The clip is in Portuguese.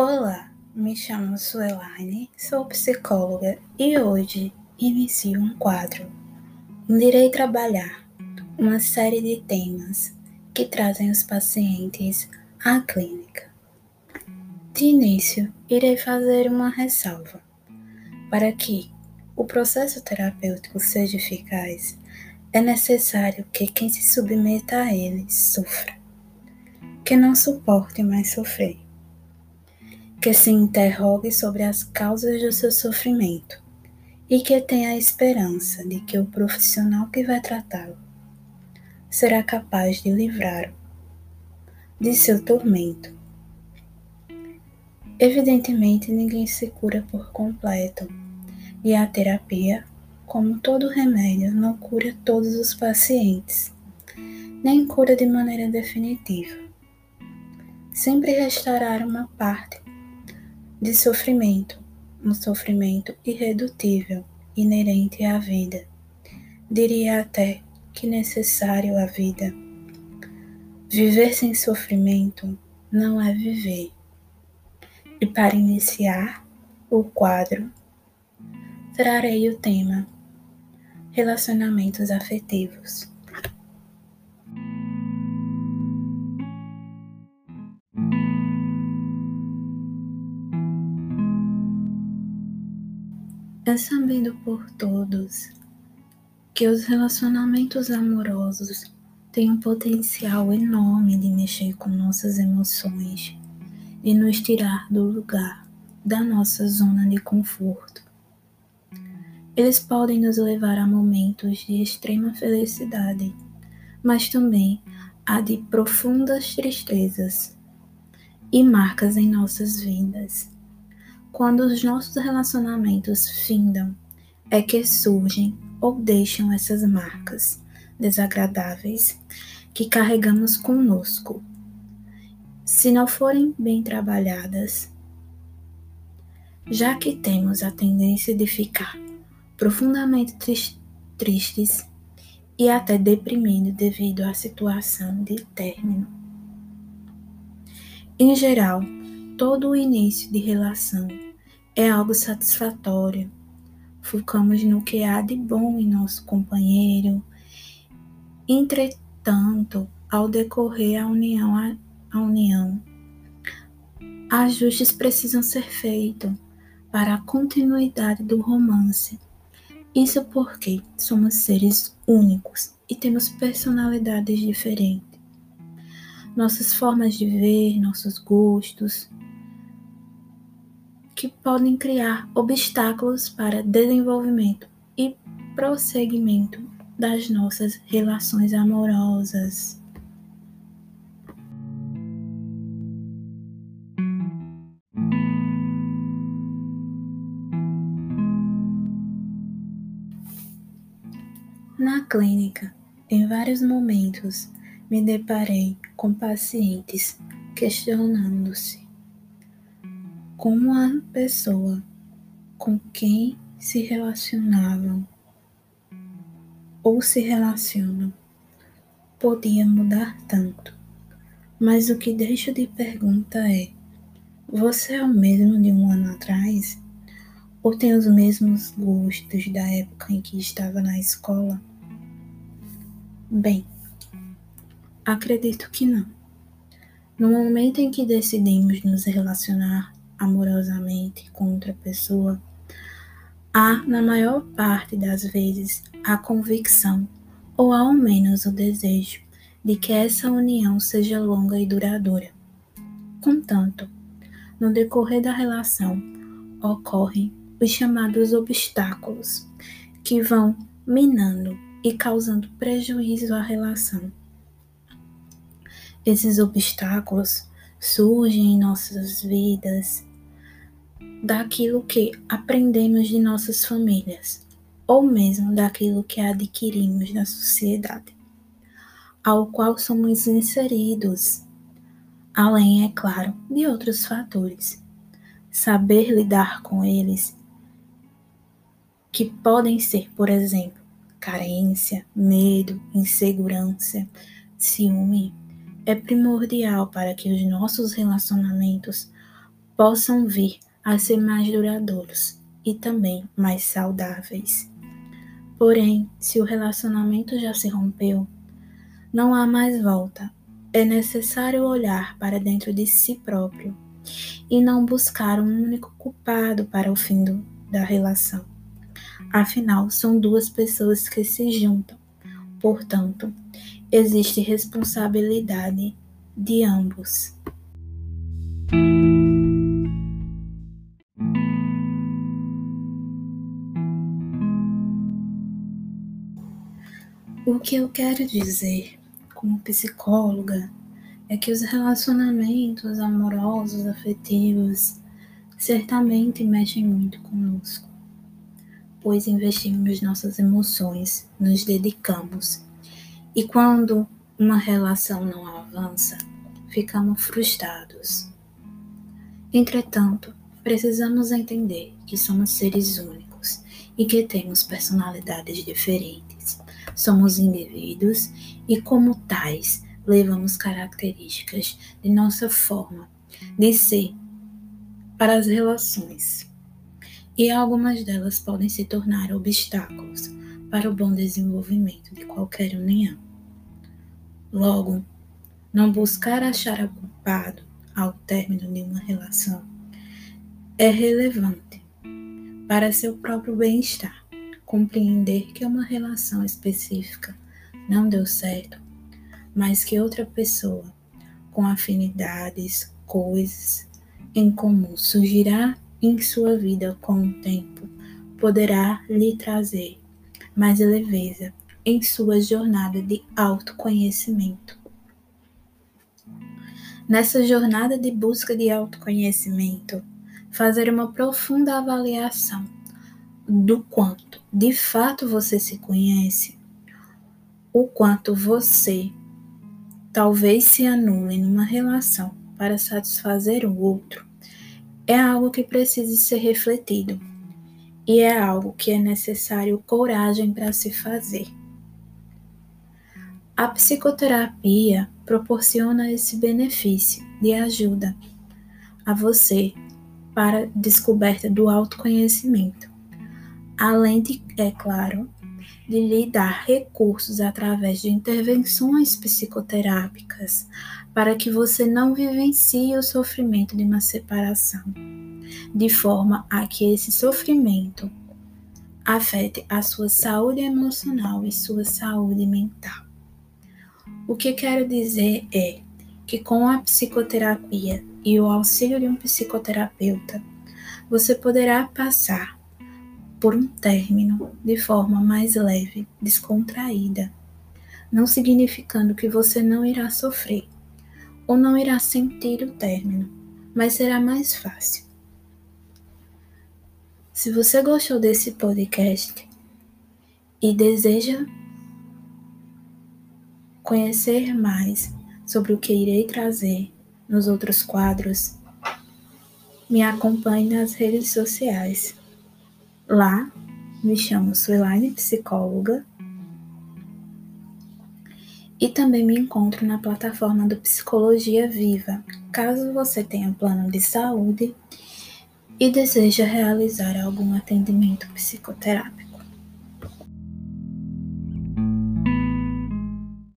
Olá, me chamo Suelaine, sou psicóloga e hoje inicio um quadro irei trabalhar uma série de temas que trazem os pacientes à clínica. De início, irei fazer uma ressalva. Para que o processo terapêutico seja eficaz, é necessário que quem se submeta a ele sofra, que não suporte mais sofrer que se interrogue sobre as causas do seu sofrimento e que tenha a esperança de que o profissional que vai tratá-lo será capaz de livrá-lo de seu tormento. Evidentemente, ninguém se cura por completo, e a terapia, como todo remédio, não cura todos os pacientes, nem cura de maneira definitiva. Sempre restará uma parte de sofrimento, um sofrimento irredutível, inerente à vida. Diria até que necessário à vida. Viver sem sofrimento não é viver. E para iniciar o quadro, trarei o tema Relacionamentos afetivos. É sabido por todos que os relacionamentos amorosos têm um potencial enorme de mexer com nossas emoções e nos tirar do lugar da nossa zona de conforto. Eles podem nos levar a momentos de extrema felicidade, mas também a de profundas tristezas e marcas em nossas vidas. Quando os nossos relacionamentos findam, é que surgem ou deixam essas marcas desagradáveis que carregamos conosco. Se não forem bem trabalhadas, já que temos a tendência de ficar profundamente tristes e até deprimindo devido à situação de término. Em geral, todo o início de relação é algo satisfatório. Focamos no que há de bom em nosso companheiro. Entretanto, ao decorrer a união, a, a união, ajustes precisam ser feitos para a continuidade do romance. Isso porque somos seres únicos e temos personalidades diferentes. Nossas formas de ver, nossos gostos, que podem criar obstáculos para desenvolvimento e prosseguimento das nossas relações amorosas. Na clínica, em vários momentos, me deparei com pacientes questionando-se como a pessoa com quem se relacionavam ou se relacionam podia mudar tanto. Mas o que deixo de pergunta é: você é o mesmo de um ano atrás? Ou tem os mesmos gostos da época em que estava na escola? Bem, acredito que não. No momento em que decidimos nos relacionar amorosamente com outra pessoa, há, na maior parte das vezes, a convicção, ou ao menos o desejo, de que essa união seja longa e duradoura. Contanto, no decorrer da relação, ocorrem os chamados obstáculos, que vão minando e causando prejuízo à relação. Esses obstáculos surgem em nossas vidas daquilo que aprendemos de nossas famílias, ou mesmo daquilo que adquirimos na sociedade, ao qual somos inseridos, além, é claro, de outros fatores. Saber lidar com eles, que podem ser, por exemplo, carência, medo, insegurança, ciúme, é primordial para que os nossos relacionamentos possam vir a ser mais duradouros e também mais saudáveis. Porém, se o relacionamento já se rompeu, não há mais volta. É necessário olhar para dentro de si próprio e não buscar um único culpado para o fim do, da relação. Afinal, são duas pessoas que se juntam. Portanto, existe responsabilidade de ambos. O que eu quero dizer como psicóloga é que os relacionamentos amorosos, afetivos, certamente mexem muito conosco, pois investimos nossas emoções, nos dedicamos. E quando uma relação não avança, ficamos frustrados. Entretanto, precisamos entender que somos seres únicos e que temos personalidades diferentes Somos indivíduos e, como tais, levamos características de nossa forma de ser para as relações. E algumas delas podem se tornar obstáculos para o bom desenvolvimento de qualquer união. Logo, não buscar achar a culpado ao término de uma relação é relevante para seu próprio bem-estar compreender que uma relação específica não deu certo, mas que outra pessoa com afinidades, coisas em comum surgirá em sua vida com o tempo, poderá lhe trazer mais leveza em sua jornada de autoconhecimento. Nessa jornada de busca de autoconhecimento, fazer uma profunda avaliação do quanto de fato você se conhece, o quanto você talvez se anule numa relação para satisfazer o outro, é algo que precisa ser refletido e é algo que é necessário coragem para se fazer. A psicoterapia proporciona esse benefício de ajuda a você para descoberta do autoconhecimento além de, é claro, de lhe dar recursos através de intervenções psicoterápicas para que você não vivencie o sofrimento de uma separação, de forma a que esse sofrimento afete a sua saúde emocional e sua saúde mental. O que quero dizer é que com a psicoterapia e o auxílio de um psicoterapeuta, você poderá passar por um término de forma mais leve, descontraída, não significando que você não irá sofrer ou não irá sentir o término, mas será mais fácil. Se você gostou desse podcast e deseja conhecer mais sobre o que irei trazer nos outros quadros, me acompanhe nas redes sociais. Lá, me chamo Suelaine Psicóloga e também me encontro na plataforma do Psicologia Viva, caso você tenha plano de saúde e deseja realizar algum atendimento psicoterápico.